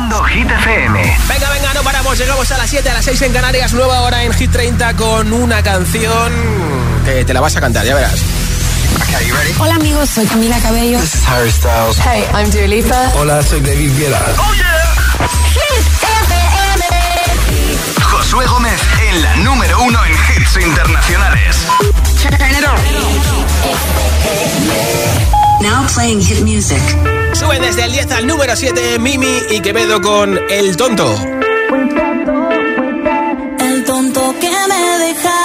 Haciendo Hit FM. Venga, venga, no paramos. Llegamos a las 7, a las 6 en Canarias. Nueva hora en Hit 30 con una canción que te la vas a cantar, ya verás. You? Hola amigos, soy Camila Cabello. Hey, I'm Dua Hola, soy David Guetta. Oh yeah. Hit FM. Josué Gómez en la número uno en hits internacionales. Turn it. Now playing hit music. Sube desde el 10 al número 7 Mimi y Quevedo con El Tonto. El tonto que me deja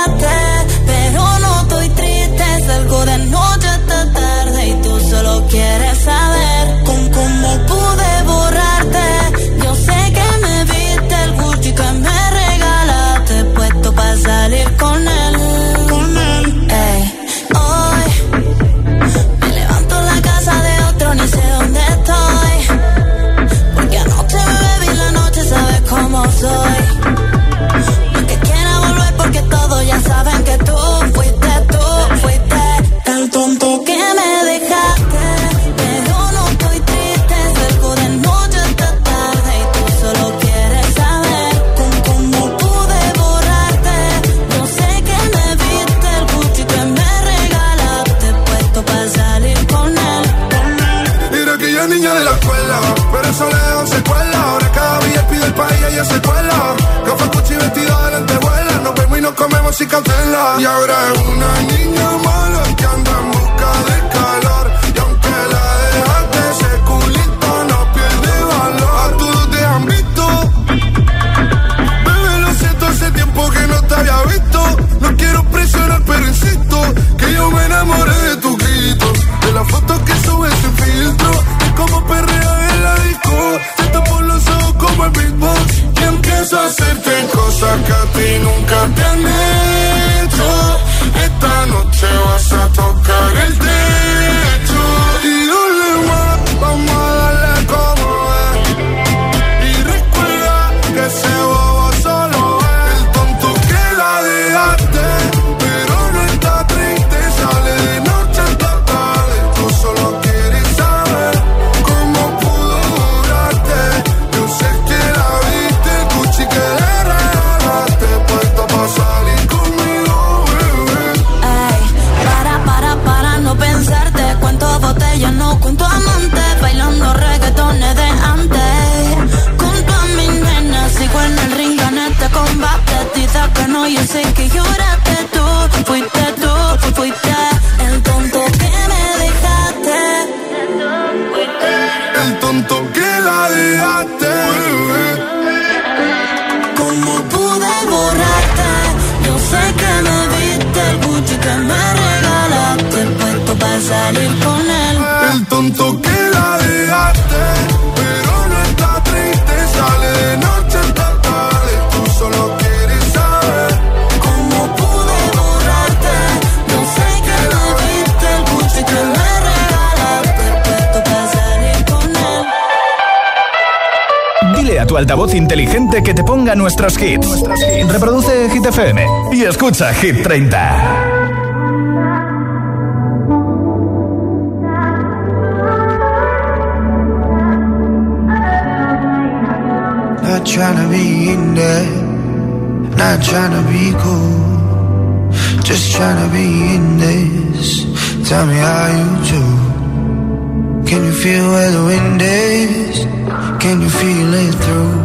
sin cancela. Y ahora es una niña mala que anda nuestros hits. Reproduce Hit FM y escucha Hit 30. Not trying to be in there, not trying to be cool, just trying to be in this. Tell me how you do. Can you feel where the wind is? Can you feel it through?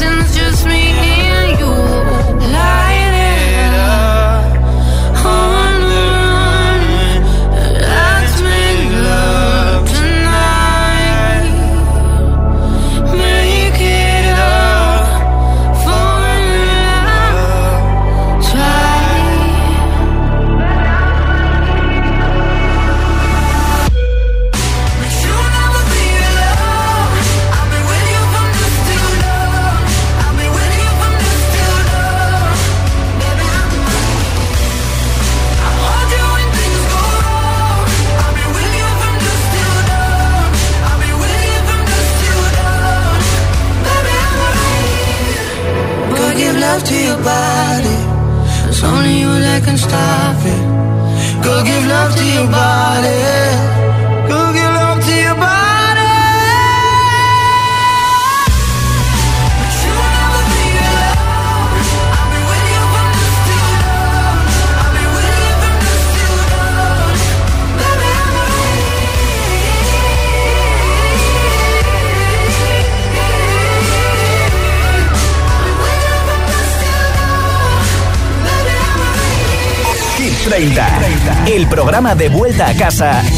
lessons, just me and you. Life vuelta a casa.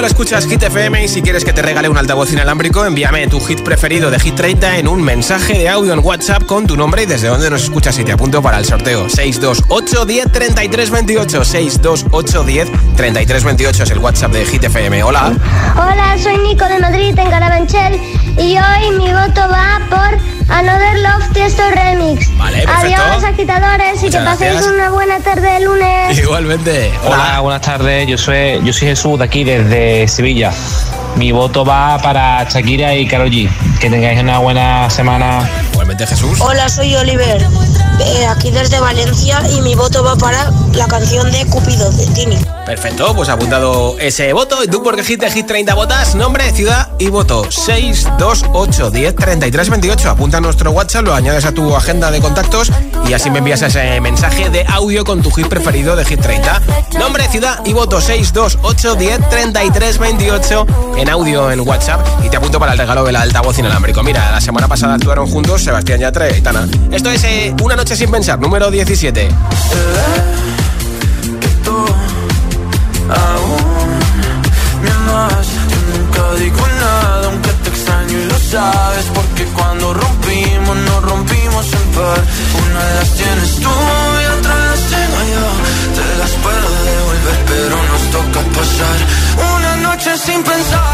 La escuchas Hit FM y si quieres que te regale un altavoz inalámbrico, envíame tu hit preferido de Hit 30 en un mensaje de audio en WhatsApp con tu nombre y desde dónde nos escuchas y te apunto para el sorteo. 628 10 33 28 628 10 33 28 es el WhatsApp de Hit FM. Hola. Hola, soy Nico de Madrid en Carabanchel y hoy mi voto va por Another Love Tiesto Remix. Vale, perfecto. Adiós, agitadores, y Muchas que paséis gracias. una buena tarde de lunes. Igualmente. Hola, buenas tardes. Yo soy, yo soy Jesús de aquí, desde Sevilla. Mi voto va para Shakira y Karol G. Que tengáis una buena semana. Igualmente Jesús. Hola, soy Oliver, eh, aquí desde Valencia y mi voto va para la canción de Cupido de Tini. Perfecto, pues apuntado ese voto. ¿Y tú por qué Hit de Hit 30 votas? Nombre, ciudad y voto. 628 10 33 28. Apunta a nuestro WhatsApp, lo añades a tu agenda de contactos y así me envías ese mensaje de audio con tu hit preferido de Hit 30. Nombre, ciudad y voto. 628 10 33 28 en audio en WhatsApp y te apunto para el regalo del altavoz inalámbrico. Mira, la semana pasada actuaron juntos Sebastián Yatra y Tana. Esto es eh, Una noche sin pensar, número 17. En Una las tienes tú y otra las tengo yo. Te las puedo devolver pero nos toca pasar Una noche sin pensar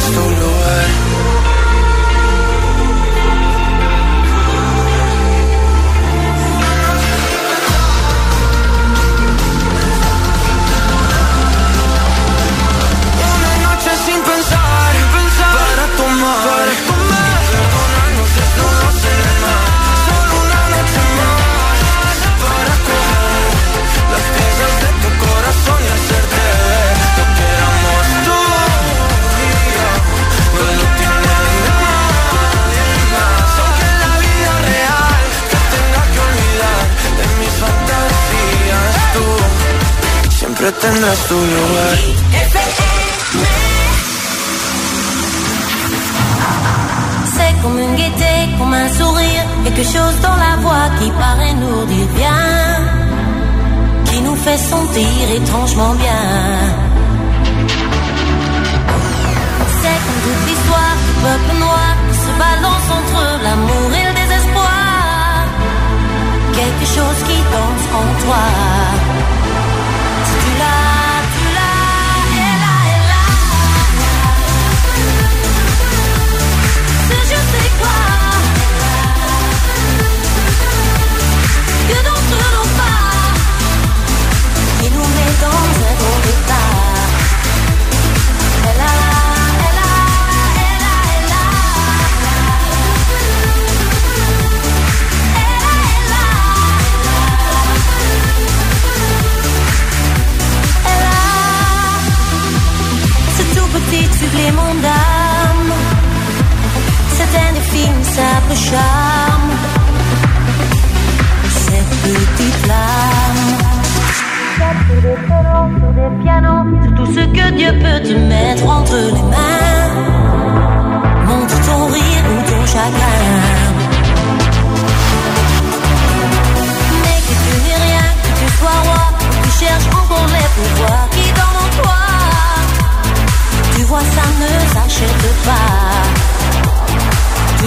siempre tendrás tu entre les mains Montre ton rire ou ton chagrin. Mais que tu n'es rien, que tu sois roi, tu cherches encore les pouvoirs qui dorment en toi. Tu vois, ça ne s'achète pas. Tu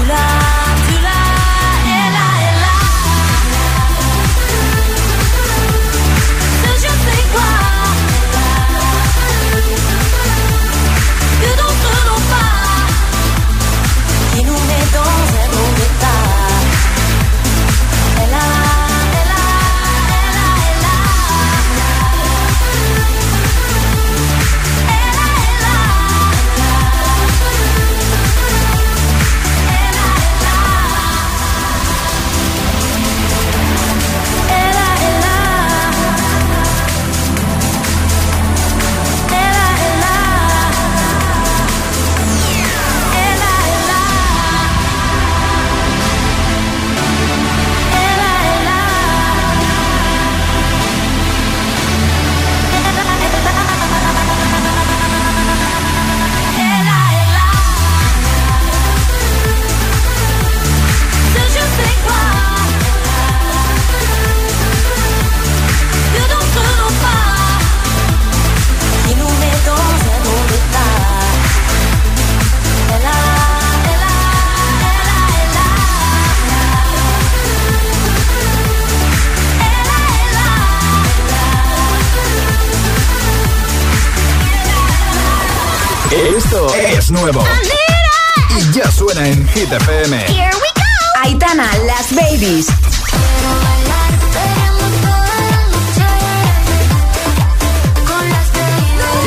Hit FM. Here we go. Aitana, las babies.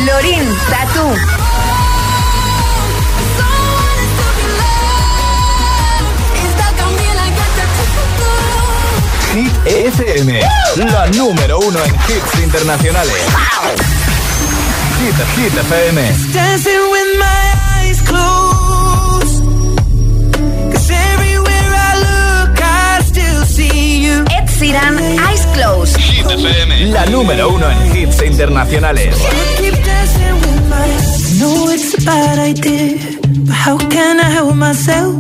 Lorin, Tatu. Hit FM, la número uno en hits internacionales. Hit, Hit FM. Dancing with my eyes closed. Sheeran, Eyes Closed. Hit FM, la número uno en hits internacionales. Know it's a bad idea, but how can I help myself?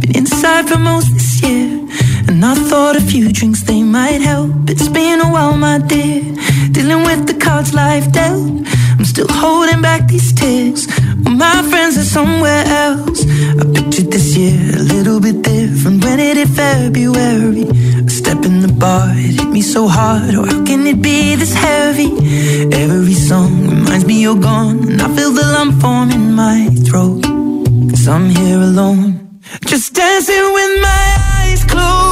Been inside for most this year, and I thought a few drinks they might help. It's been a while, my dear, dealing with the cards life dealt. I'm still holding back these tears. Well, my friends are somewhere else. I pictured this year a little bit different. When it hit February, in the bar, it hit me so hard. Oh, how can it be this heavy? Every song reminds me you're gone, and I feel the lump form in my throat. Cause I'm here alone, just dancing with my eyes closed.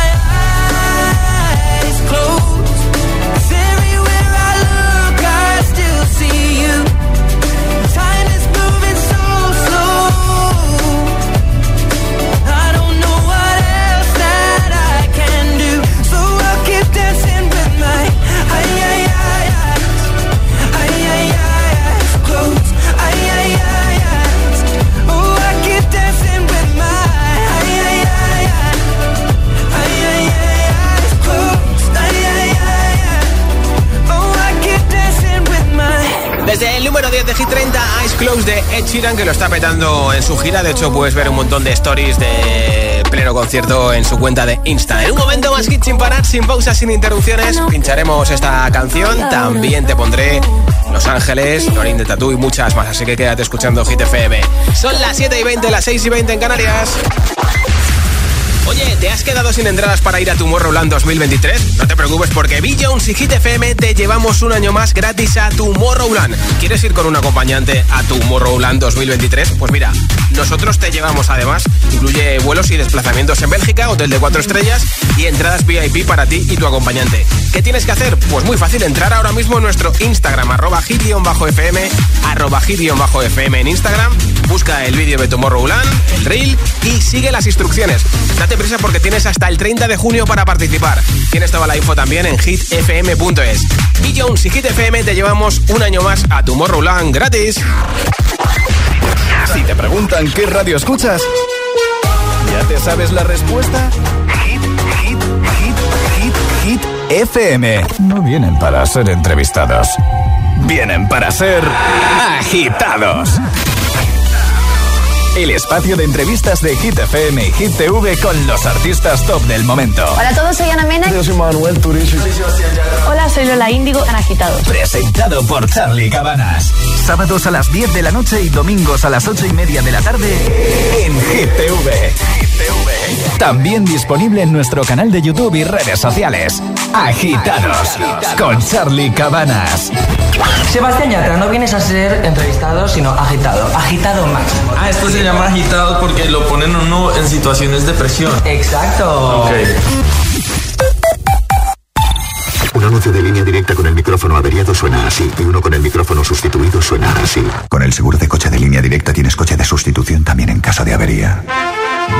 10 de Hit 30, Eyes Close de Ed Sheeran, que lo está petando en su gira. De hecho, puedes ver un montón de stories de pleno concierto en su cuenta de Insta. En un momento más hit sin parar, sin pausas, sin interrupciones, pincharemos esta canción. También te pondré Los Ángeles, Lorin de Tatú y muchas más. Así que quédate escuchando Hit FM. Son las 7 y 20, las 6 y 20 en Canarias. Oye, ¿te has quedado sin entradas para ir a Tomorrowland 2023? No te preocupes porque Bill Jones y Hit FM te llevamos un año más gratis a Tomorrowland. ¿Quieres ir con un acompañante a Tomorrowland 2023? Pues mira, nosotros te llevamos además. Incluye vuelos y desplazamientos en Bélgica, hotel de cuatro estrellas y entradas VIP para ti y tu acompañante. ¿Qué tienes que hacer? Pues muy fácil, entrar ahora mismo en nuestro Instagram, arroba hit-fm, arroba hit-fm en Instagram, busca el vídeo de Tomorrowland, el reel y sigue las instrucciones. Prisa porque tienes hasta el 30 de junio para participar. Tienes toda la info también en hitfm.es. Y Jones y Hit FM te llevamos un año más a Tomorrowland gratis. Si te preguntan qué radio escuchas, ¿ya te sabes la respuesta? Hit, hit, hit, hit, hit, FM. No vienen para ser entrevistados. Vienen para ser agitados. El espacio de entrevistas de Hit FM y Hit TV con los artistas top del momento. Hola a todos, soy Ana Mena. Yo soy Manuel Turizo. Hola, soy Lola Índigo, en Agitados. Presentado por Charlie Cabanas. Sábados a las 10 de la noche y domingos a las 8 y media de la tarde en Hit TV. También disponible en nuestro canal de YouTube y redes sociales. Agitados con Charlie Cabanas. Sebastián Yatra, no vienes a ser entrevistado, sino agitado. Agitado máximo. Ah, esto se llama agitado porque lo ponen uno en situaciones de presión. Exacto. Ok. Un anuncio de línea directa con el micrófono averiado suena así y uno con el micrófono sustituido suena así. Con el seguro de coche de línea directa tienes coche de sustitución también en caso de avería.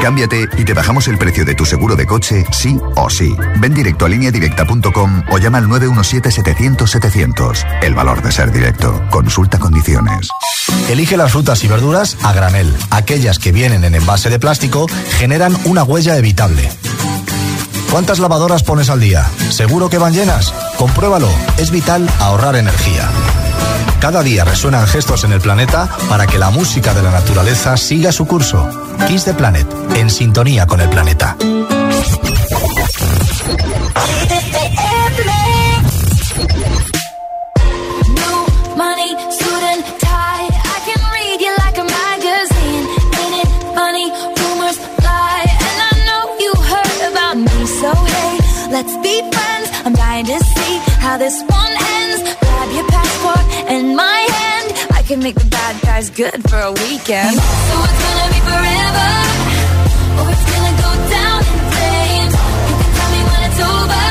Cámbiate y te bajamos el precio de tu seguro de coche, sí o sí. Ven directo a lineadirecta.com o llama al 917-700-700. El valor de ser directo. Consulta condiciones. Elige las frutas y verduras a granel. Aquellas que vienen en envase de plástico generan una huella evitable. ¿Cuántas lavadoras pones al día? ¿Seguro que van llenas? Compruébalo. Es vital ahorrar energía. Cada día resuenan gestos en el planeta para que la música de la naturaleza siga su curso. Kiss the Planet, en sintonía con el planeta. let's be friends. I'm to see how this one ends. And my hand. I can make the bad guys good for a weekend. So it's gonna be forever, or it's gonna go down in flames. You can tell me when it's over.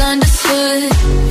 misunderstood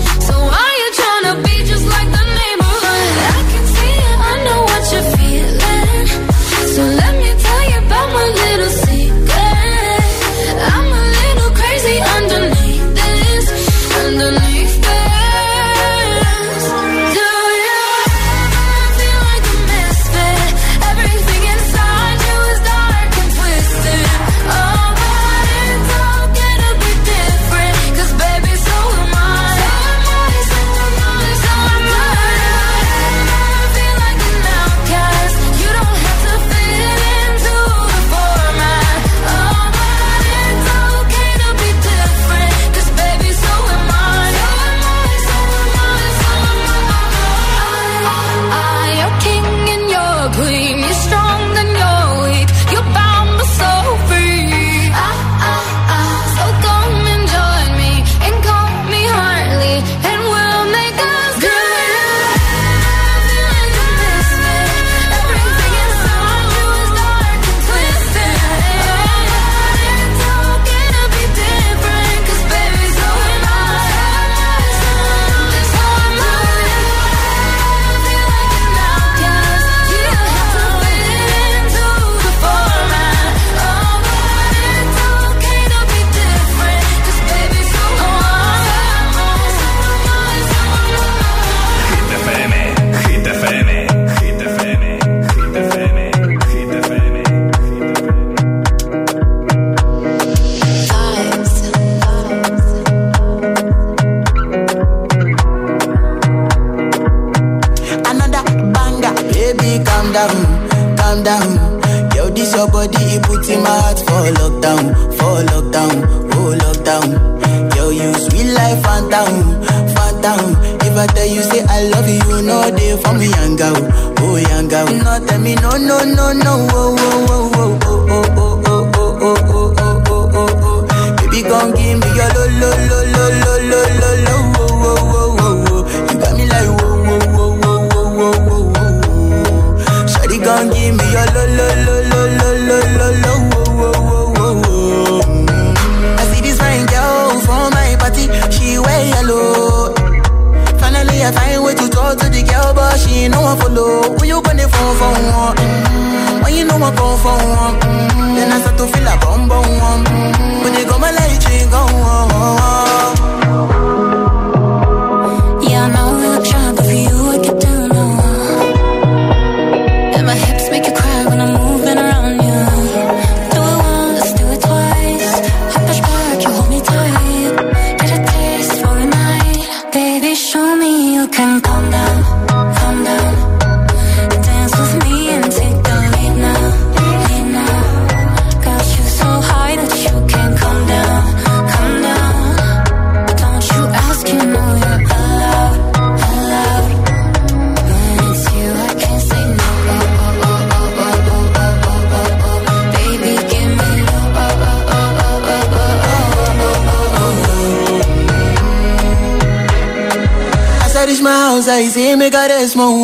ahí see me caresmo.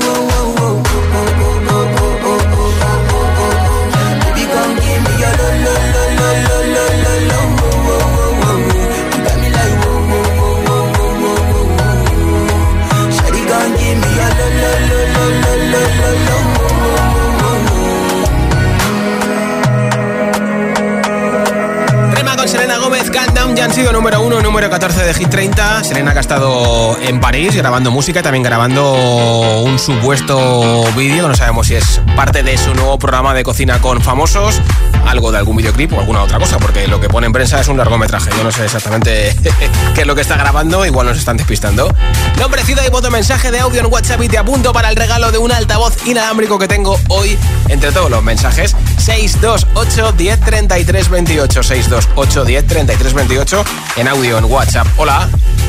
han sido número 1, número 14 de Hit 30. Selena que ha estado en París grabando música también grabando un supuesto vídeo, no sabemos si es parte de su nuevo programa de cocina con famosos, algo de algún videoclip o alguna otra cosa, porque lo que pone en prensa es un largometraje. Yo no sé exactamente qué es lo que está grabando, igual nos están despistando. Nombre, ciudad y voto, mensaje de audio en WhatsApp y te apunto para el regalo de un altavoz inalámbrico que tengo hoy entre todos los mensajes. 628 10 33 28 628 10 33 28 en audio en WhatsApp. Hola.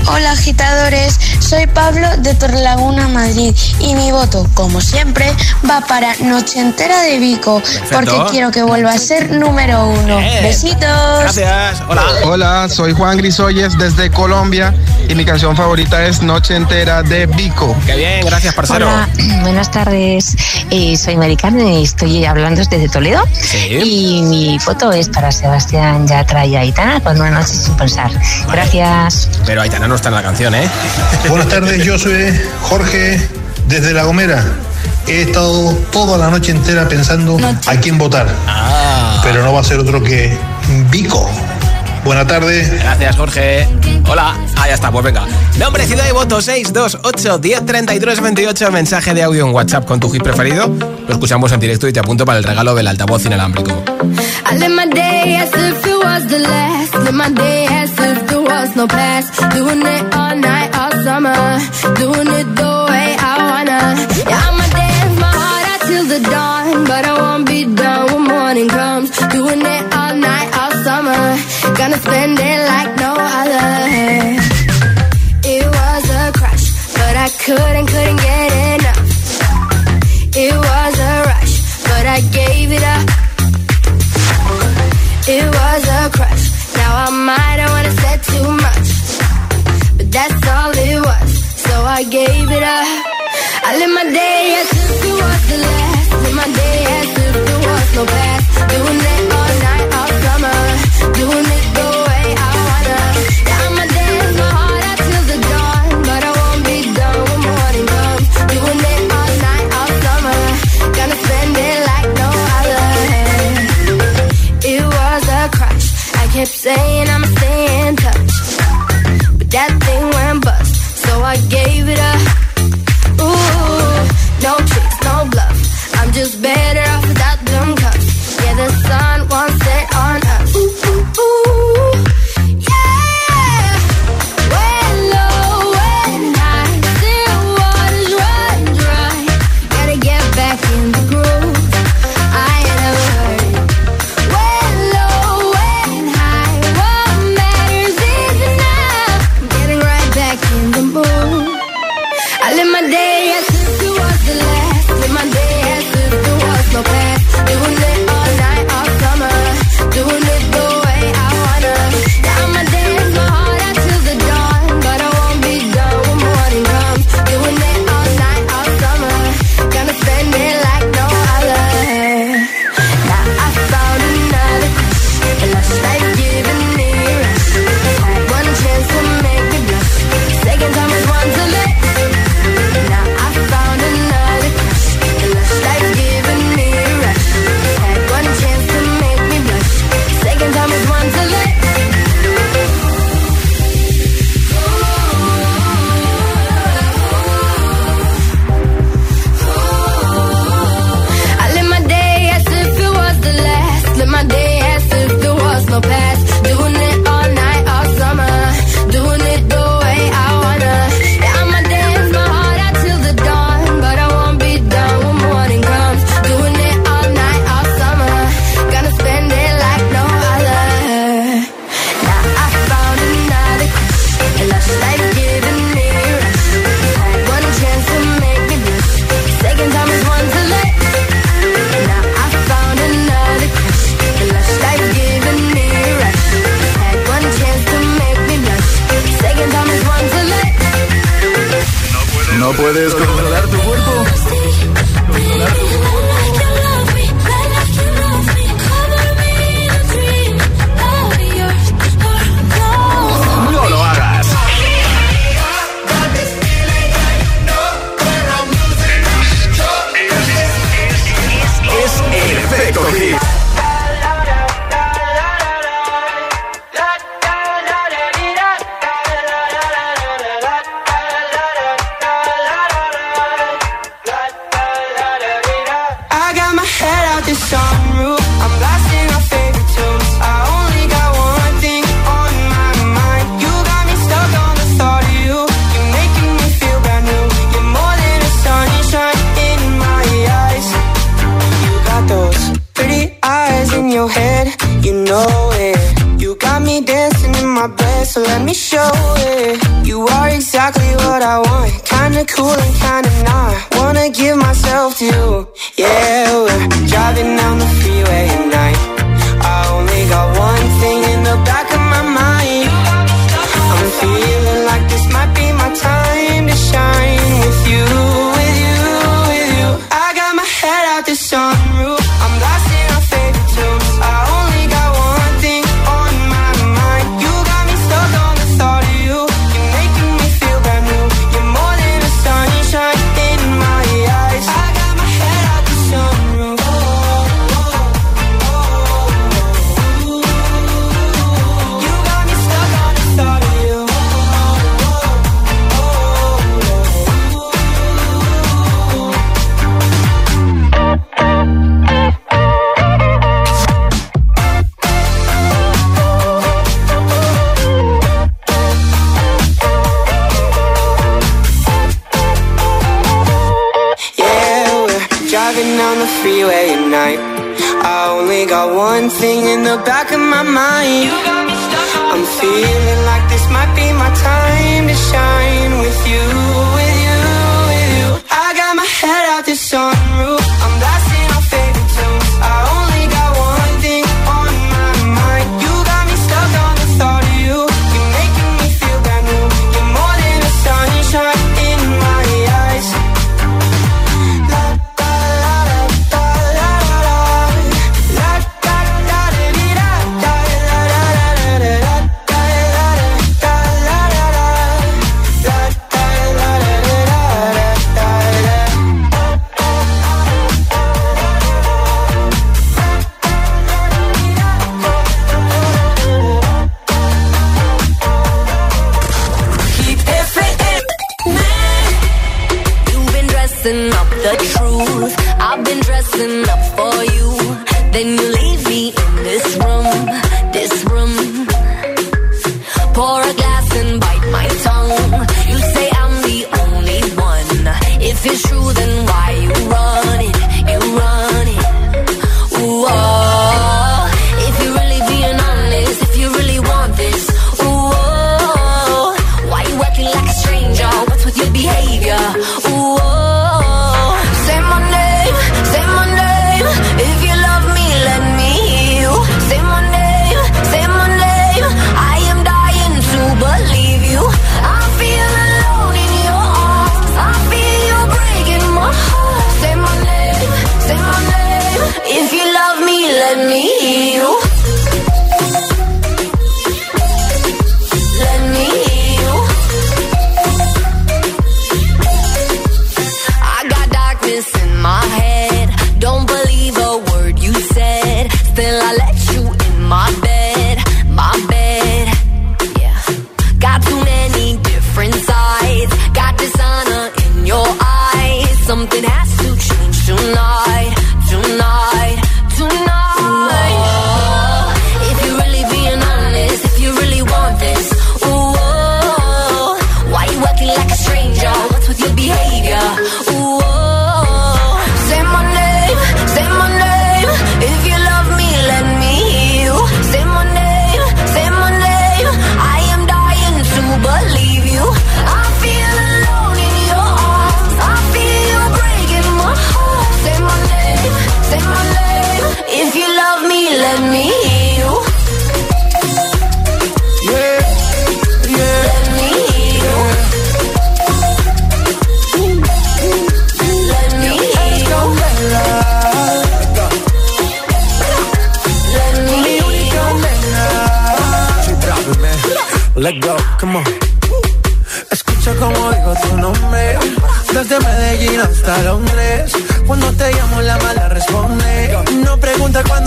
Hola agitadores, soy Pablo de Torrelaguna, Madrid y mi voto, como siempre, va para Noche Entera de Vico, porque quiero que vuelva a ser número uno. Bien. Besitos. Gracias. Hola. Hola, soy Juan Grisoyes desde Colombia y mi canción favorita es Noche Entera de Vico. Qué bien, gracias, parcero. Hola, buenas tardes. Eh, soy Maricarmen y estoy hablando desde Toledo. Y mi foto es para Sebastián Yatra y Aitana con una noche sin pensar. Gracias. Pero Aitana no está en la canción, ¿eh? Buenas tardes, yo soy Jorge desde La Gomera. He estado toda la noche entera pensando a quién votar. Pero no va a ser otro que Vico. Buenas tardes. Gracias, Jorge. Hola. Ah, ya está, pues venga. Nombre, ciudad y voto 628 10 33 28. Mensaje de audio en WhatsApp con tu hit preferido. Lo escuchamos en directo y te apunto para el regalo del altavoz inalámbrico. I live my day as if it was the last. Live my day as if there was no past. Doing it Gonna spend it like no other. It was a crush, but I couldn't, couldn't get enough. It was a rush, but I gave it up. It was a crush. Now I might have wanna said too much, but that's all it was. So I gave it up. I live my day as if it was the last. Live my day as if there was no past. Doing it all night, all summer. Doing it.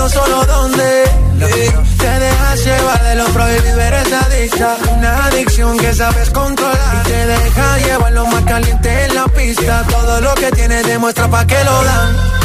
no solo dónde. Eh, te dejas llevar de lo prohibido, eres adicta. Una adicción que sabes controlar. Y te deja llevar lo más caliente en la pista. Todo lo que tienes demuestra pa' que lo dan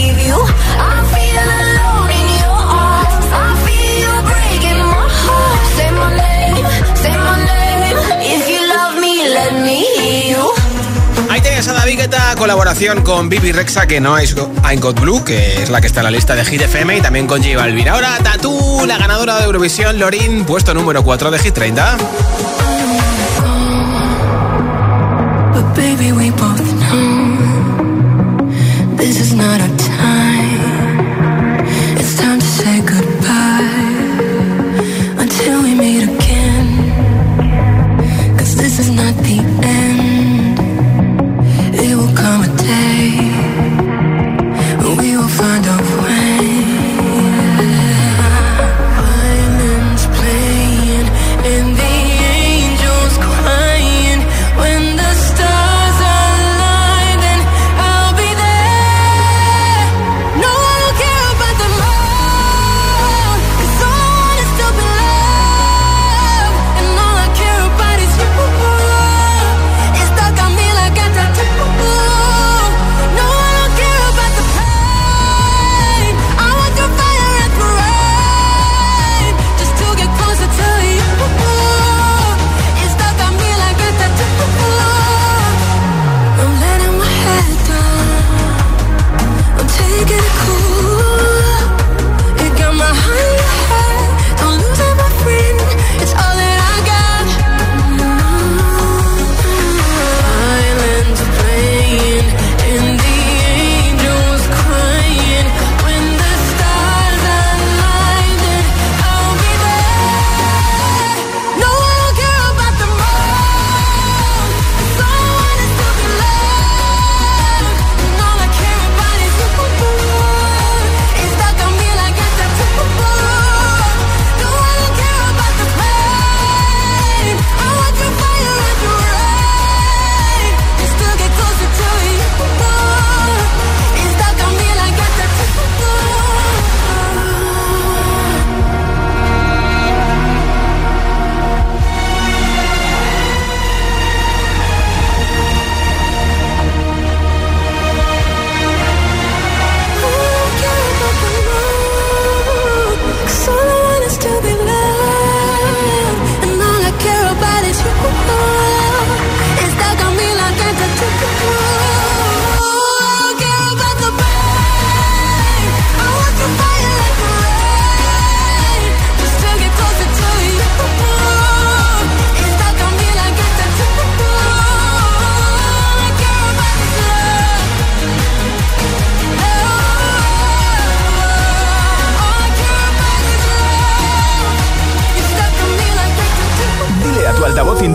colaboración con Bibi Rexa, que no es I Got Blue, que es la que está en la lista de Hit FM, y también con J Balvin. Ahora, Tatú, la ganadora de Eurovisión, Lorin, puesto número 4 de Hit 30.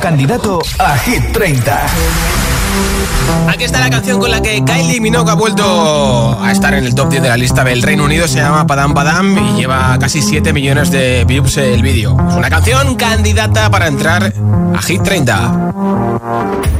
Candidato a Hit 30. Aquí está la canción con la que Kylie Minogue ha vuelto a estar en el top 10 de la lista del Reino Unido. Se llama Padam Padam y lleva casi 7 millones de views el vídeo. Es una canción candidata para entrar a Hit 30.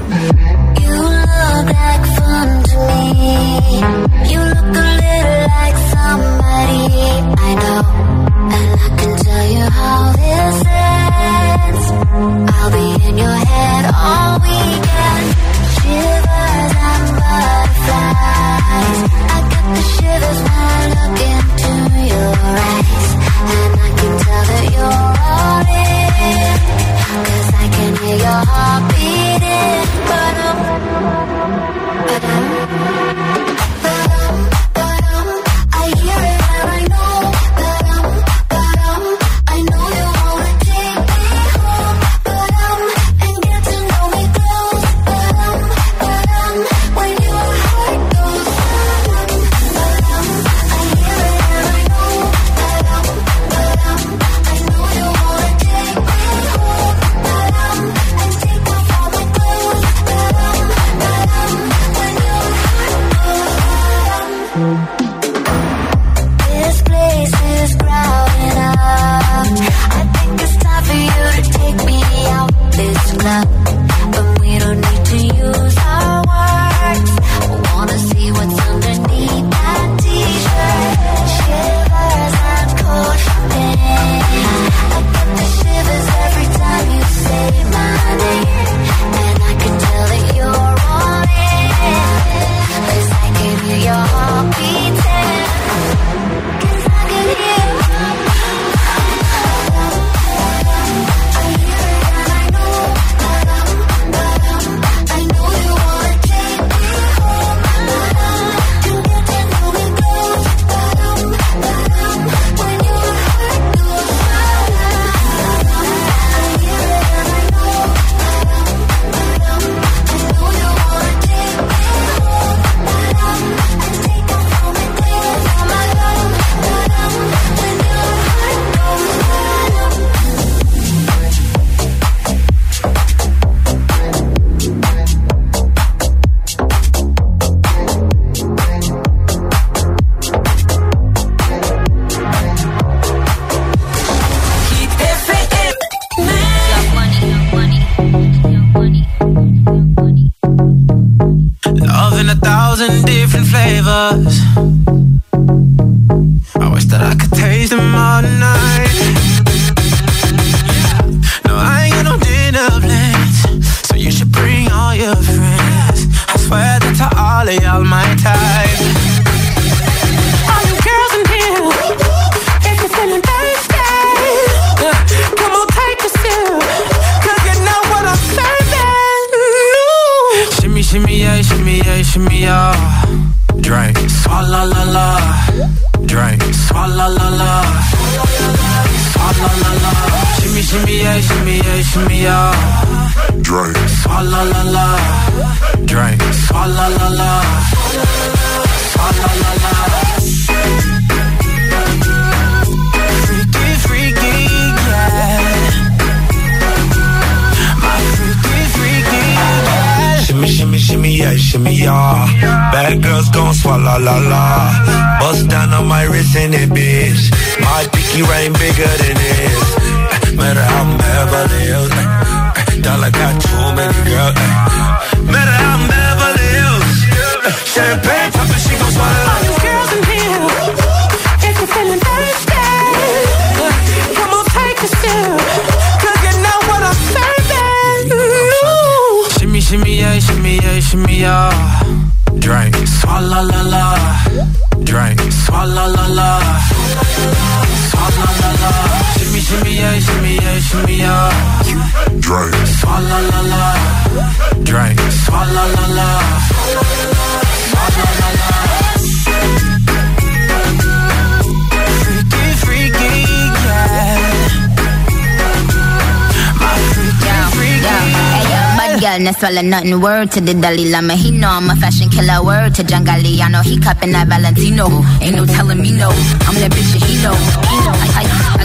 Not swallow nothing. Word to the Dalai Lama. He know I'm a fashion killer. Word to John Galliano. He cupping that Valentino. Ain't no telling me no. I'm that bitch and he know. He know.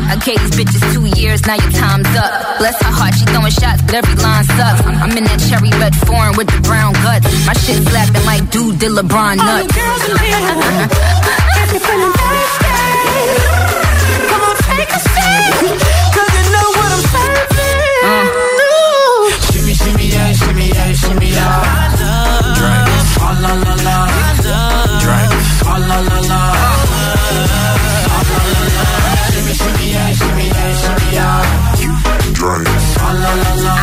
I, gave these bitches two years, now your time's up. Bless her heart, she throwing shots, but every line sucks. I'm in that cherry red foreign with the brown guts. My shit slapping like dude did LeBron nuts. All the girls in here, if you're feeling thirsty, come on, take a seat, cause you know what I'm serving. Uh. Shimmy, shimmy, yeah, shimmy, yeah, shimmy, yeah. Drink. La, la, la. Drink. La la la.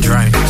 Drink. La la